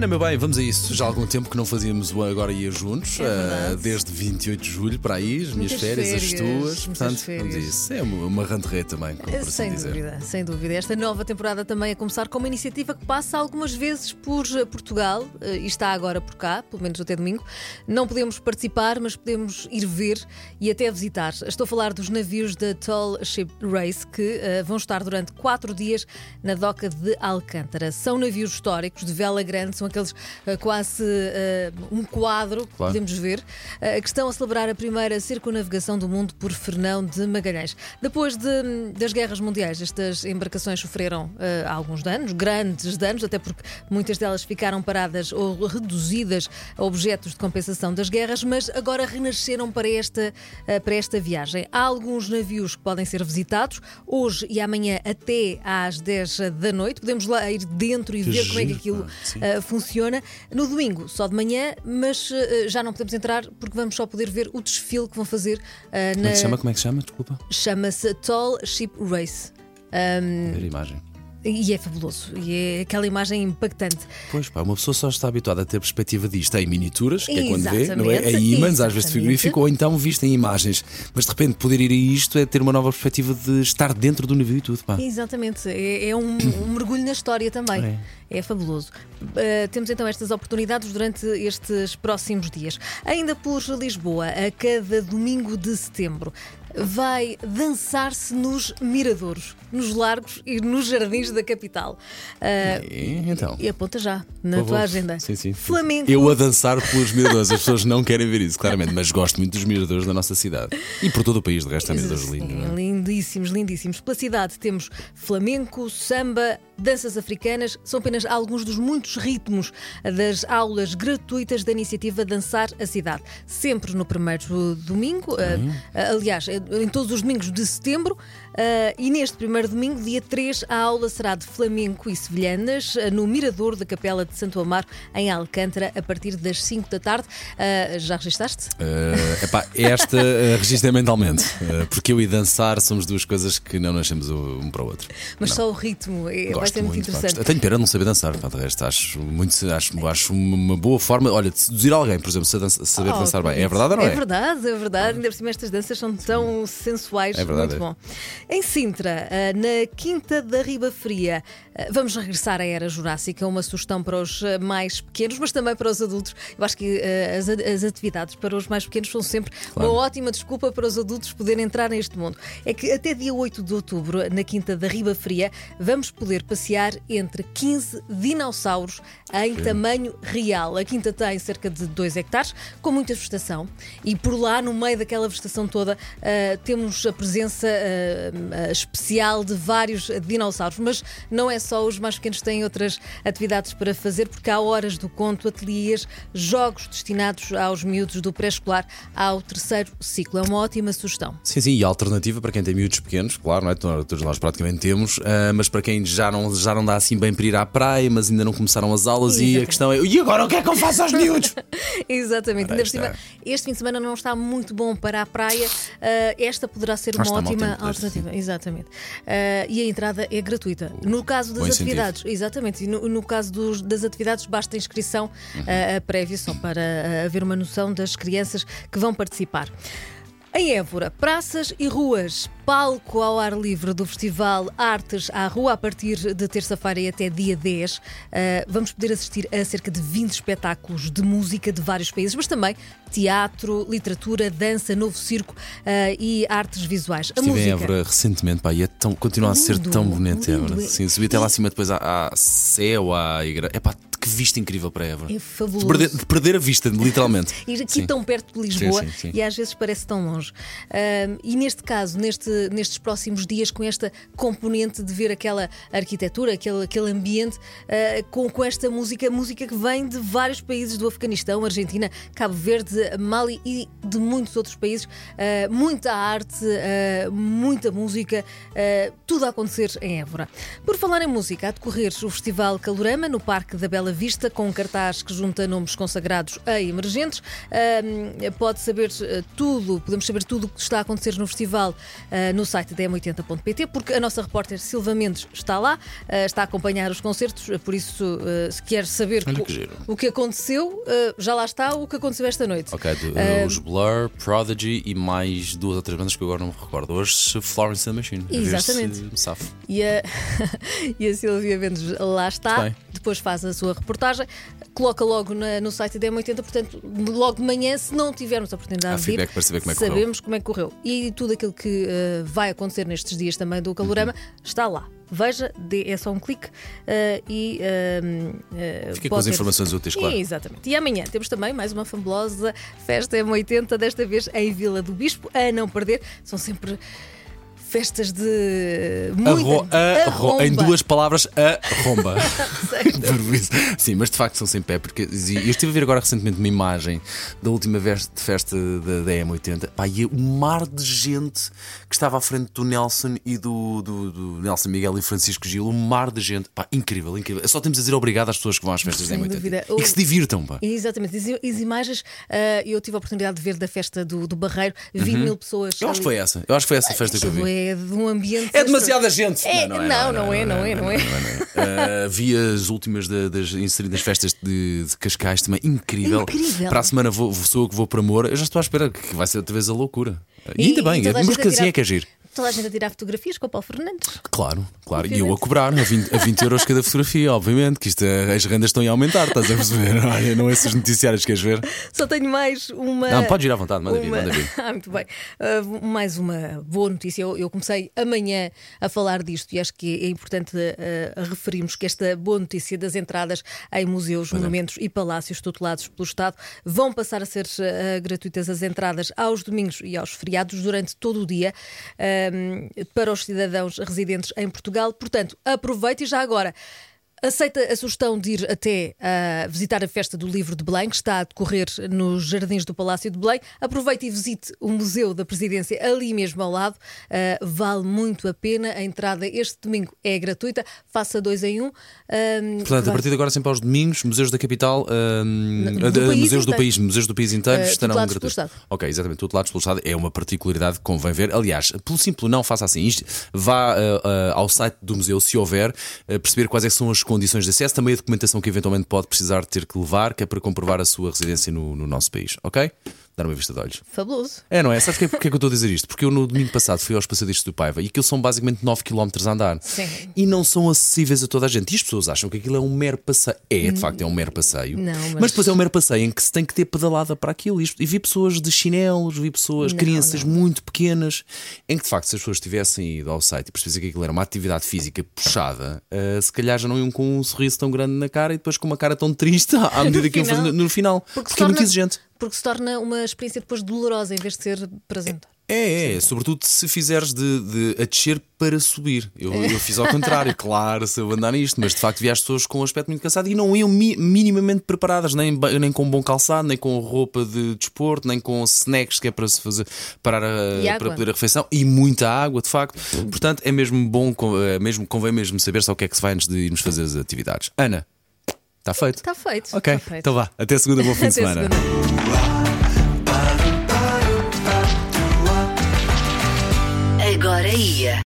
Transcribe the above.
semana, meu bem, vamos a isso. Já há algum tempo que não fazíamos o Agora Ia Juntos, É ah, desde 28 de julho para aí, as minhas Muitas férias, as férias, tuas. Portanto, vamos a férias. isso. É uma, uma rentrée também, como por assim Sem dizer. dúvida, sem dúvida. Esta nova temporada também a começar com uma iniciativa que passa algumas vezes por eh, Portugal eh, e está agora por cá, pelo menos até domingo. Não podemos participar, mas podemos ir ver e até visitar. Estou a falar dos navios da Tall Ship Race que eh, vão estar durante quatro dias na doca de Alcântara. São navios históricos de vela grande, são aqueles eh, quase eh, um quadro que Claro. podemos ver, eh, que estão a celebrar a primeira circunavegação do mundo por Fernão de Magalhães. Depois de- das guerras mundiais, estas embarcações sofreram alguns danos, grandes danos, até porque muitas delas ficaram paradas ou reduzidas a objetos de compensação das guerras, mas agora renasceram para esta, para esta viagem. Há alguns navios que podem ser visitados hoje e amanhã até às 10 da noite. Podemos lá ir dentro e Que ver como é que giro, aquilo. Uh, funciona. No domingo, só de manhã, mas uh, já não podemos entrar porque vamos só poder ver o desfile que vão fazer uh, Como na. é que chama? Como é que chama? Desculpa. Chama-se Tall Ship Race. Um, Ver a imagem. E é fabuloso. E é aquela imagem impactante. Pois pá, uma pessoa só está habituada a ter perspectiva disto em miniaturas, que é quando vê, não é? Exatamente, Em ímãs, às vezes exatamente. frigorífico, ou então visto em imagens. Mas de repente poder ir a isto é ter uma nova perspectiva de estar dentro do navio e tudo, pá. Exatamente, é, é um, um mergulho na história também. É, fabuloso. Uh, temos então estas oportunidades durante estes próximos dias. Ainda por Lisboa, a cada domingo de setembro, vai dançar-se nos miradouros, nos largos e nos jardins da capital. Uh, E, então. e aponta já na tua agenda. Sim, sim. Flamengo. Eu a dançar pelos miradores. As pessoas não querem ver isso, claramente, mas gosto muito dos miradores da nossa cidade. E por todo o país, de resto, há miradores Sim, lindos. é? Lindíssimos, lindíssimos. Pela cidade temos flamenco, samba, danças africanas. São apenas alguns dos muitos ritmos das aulas gratuitas da iniciativa Dançar a Cidade. Sempre no primeiro domingo, ah, aliás, em todos os domingos de setembro. ah, e neste primeiro domingo, dia 3, a aula será de flamenco e sevilhanas ah, no Mirador da Capela de Santo Amaro, em Alcântara, a partir das 5 da tarde. Ah, já registaste? Eh, epá, esta uh, registrei mentalmente, eh, porque eu e dançar somos duas coisas que não nascemos um para o outro. Mas Não. só o ritmo é- vai ser muito, muito, pá, interessante. Eu tenho pena de não saber dançar, pá, de resto, acho, muito, acho, acho uma boa forma, olha, de seduzir alguém, por exemplo, saber dançar, Oh, dançar bem. É verdade ou não é? É verdade, é verdade. Ainda por cima estas danças são tão sensuais. É verdade, Muito é. bom. Em Sintra, ah, na Quinta da Riba Fria, ah, vamos regressar à Era Jurássica, uma sugestão para os ah, mais pequenos, mas também para os adultos. Eu acho que as, as atividades para os mais pequenos são sempre Claro. uma ótima desculpa para os adultos poderem entrar neste mundo. É que até dia 8 de outubro, na Quinta da Riba Fria, vamos poder passear entre 15 dinossauros em tamanho real. A quinta tem cerca de 2 hectares, com muita vegetação, e por lá, no meio daquela vegetação toda, ah, temos a presença ah, especial de vários dinossauros. Mas não é só os mais pequenos que têm outras atividades para fazer, porque há horas do conto, ateliês, jogos destinados aos miúdos do pré-escolar ao terceiro ciclo. É uma ótima sugestão. Sim, sim, e a alternativa para quem tem miúdos pequenos, claro, não é? Todos nós praticamente temos, ah, mas para quem já não, já não dá assim bem para ir à praia, mas ainda não começaram as aulas, e a Exatamente. questão é: e agora o que é que eu faço aos miúdos? Exatamente. Ainda por cima, este fim de semana não está muito bom para a praia. Ah, esta poderá ser uma ótima parece. alternativa. Exatamente. Ah, e a entrada é gratuita. No caso das Bom incentivo. atividades, exatamente. E no, no caso dos- das atividades, basta inscrição Uhum. ah, prévia, só para haver uma noção das crianças que vão participar. Em Évora, praças e ruas, palco ao ar livre do Festival Artes à Rua a partir de terça-feira e até dia 10. Ah, vamos poder assistir a cerca de 20 espetáculos de música de vários países, mas também teatro, literatura, dança, novo circo ah, e artes visuais. A Estive em música. Évora recentemente, pá, e é tão, continua a ser Lindo, tão bonito. Évora. Sim, subi até lá acima depois à, à céu, à igreja. É pá, que vista incrível para Évora. É De fabuloso. perder, de perder a vista, literalmente. Ir aqui Sim. tão perto de Lisboa Sim, sim, e às vezes parece tão longe. Ahm, e neste caso, neste, nestes próximos dias, com esta componente de ver aquela arquitetura, aquele, aquele ambiente, ah, com, com esta música, música que vem de vários países do Afeganistão, Argentina, Cabo Verde, Mali e de muitos outros países. Ah, muita arte, ah, muita música, tudo a acontecer em Évora. Por falar em música, a decorrer o Festival Calorama no Parque da Bela Vista, com um cartaz que junta nomes consagrados a emergentes. Pode saber tudo, podemos saber tudo o que está a acontecer no festival uh, no site da m80.pt, porque a nossa repórter Silva Mendes está lá, uh, está a acompanhar os concertos, por isso, se quer saber que o, que aconteceu, já lá está o que aconteceu esta noite. Ok, de, os Blur, Prodigy e mais duas ou três bandas que eu agora não me recordo. Hoje, Florence and the Machine. Exatamente. E a, e a Silvia Mendes lá está, depois faz a sua reportagem, coloca logo na, no site da M80, portanto, logo de manhã, se não tivermos a oportunidade de ir, para saber como é que sabemos correu. como é que correu. E tudo aquilo que uh, vai acontecer nestes dias também do Calorama uhum. está lá. Veja, é só um clique uh, e. Uh, Fica com as informações úteis, claro. Exatamente. E amanhã temos também mais uma fabulosa festa M80, desta vez em Vila do Bispo, a não perder. São sempre festas de muita a ro, em duas palavras, a romba. Sim, mas de facto são sempre épicas. Eu estive a ver agora recentemente uma imagem da última festa da, da M80 pá, e o mar de gente que estava à frente do Nelson e do, do, do Nelson Miguel e Francisco Gil, um mar de gente, pá, incrível, incrível. Só temos a dizer obrigado às pessoas que vão às festas Sem da M80 dúvida. e que se divirtam. Pá. Exatamente, as imagens uh, eu tive a oportunidade de ver da festa do, do Barreiro, 20 uhum. mil pessoas. Eu acho que foi essa, eu acho que foi essa festa que eu vi é de um ambiente. É demasiada gente! É, não, não, não, é, não é, não é. Vi as últimas das inseridas festas de, de Cascais também, incrível. Incrível. Para a semana vou, sou eu que vou para Moura, eu já estou à espera que vai ser outra vez a loucura. E, ainda bem, mas casinha é que é giro toda a gente a tirar fotografias com o Paulo Fernandes. Claro, claro. E eu a cobrar a 20, a 20 euros cada fotografia, obviamente, que isto, é, as rendas estão a aumentar, estás a perceber? Olha, não é esses noticiários que queres ver? Só tenho mais uma. Não, pode ir à vontade, manda uma... vir, manda vir. ah, muito bem. Uh, mais uma boa notícia. Eu, eu, comecei amanhã a falar disto e acho que é importante uh, referirmos que esta boa notícia das entradas em museus, monumentos e palácios tutelados pelo Estado vão passar a ser uh, gratuitas as entradas aos domingos e aos feriados durante todo o dia para os cidadãos residentes em Portugal. Portanto, aproveite e já agora. Aceita a sugestão de ir até uh, visitar a festa do livro de Belém, que está a decorrer nos jardins do Palácio de Belém. Aproveite e visite o Museu da Presidência ali mesmo ao lado. Uh, vale muito a pena. A entrada este domingo é gratuita. Faça dois em um. um Portanto, vai... a partir de agora, sempre aos domingos, museus da capital, um, do museus do país, museus do país inteiro uh, estarão gratuitos. Ok, exatamente, tutelados pelo Estado. É uma particularidade que convém ver. Aliás, pelo simples não faça assim. Isto, vá ao site do museu, se houver, perceber quais é são as condições de acesso, também a documentação que eventualmente pode precisar ter que levar, que é para comprovar a sua residência no, no nosso país, ok? Dar uma vista de olhos. Fabuloso. É, não é? Sabes porquê, é que eu estou a dizer isto? Porque eu no domingo passado fui aos passadistas do Paiva e aquilo são basicamente 9 km a andar. Sim. E não são acessíveis a toda a gente. E as pessoas acham que aquilo é um mero passeio. É, de facto, é um mero passeio. Não, mas... mas depois é um mero passeio em que se tem que ter pedalada para aquilo. E vi pessoas de chinelos, vi pessoas, não, crianças não. muito pequenas, em que de facto, se as pessoas tivessem ido ao site e percebessem que aquilo era uma atividade física puxada, uh, se calhar já não iam com um sorriso tão grande na cara e depois com uma cara tão triste à medida que iam fazer no final. Porque, porque é muito exigente porque se torna uma experiência depois dolorosa em vez de ser prazentosa. É, é, sobretudo se fizeres de, de a descer para subir. Eu, eu fiz ao contrário, claro, se eu andar nisto, mas de facto vi as pessoas com um aspecto muito cansado e não iam mi, minimamente preparadas, nem, nem com bom calçado, nem com roupa de desporto, nem com snacks que é para se fazer parar a, para poder a refeição e muita água, de facto. Portanto, é mesmo bom, é mesmo, convém mesmo saber só o que é que se vai antes de irmos fazer as atividades. Ana. Está feito? Está feito. Ok, tá feito. então vá. Até segunda, bom fim de semana. Agora ia.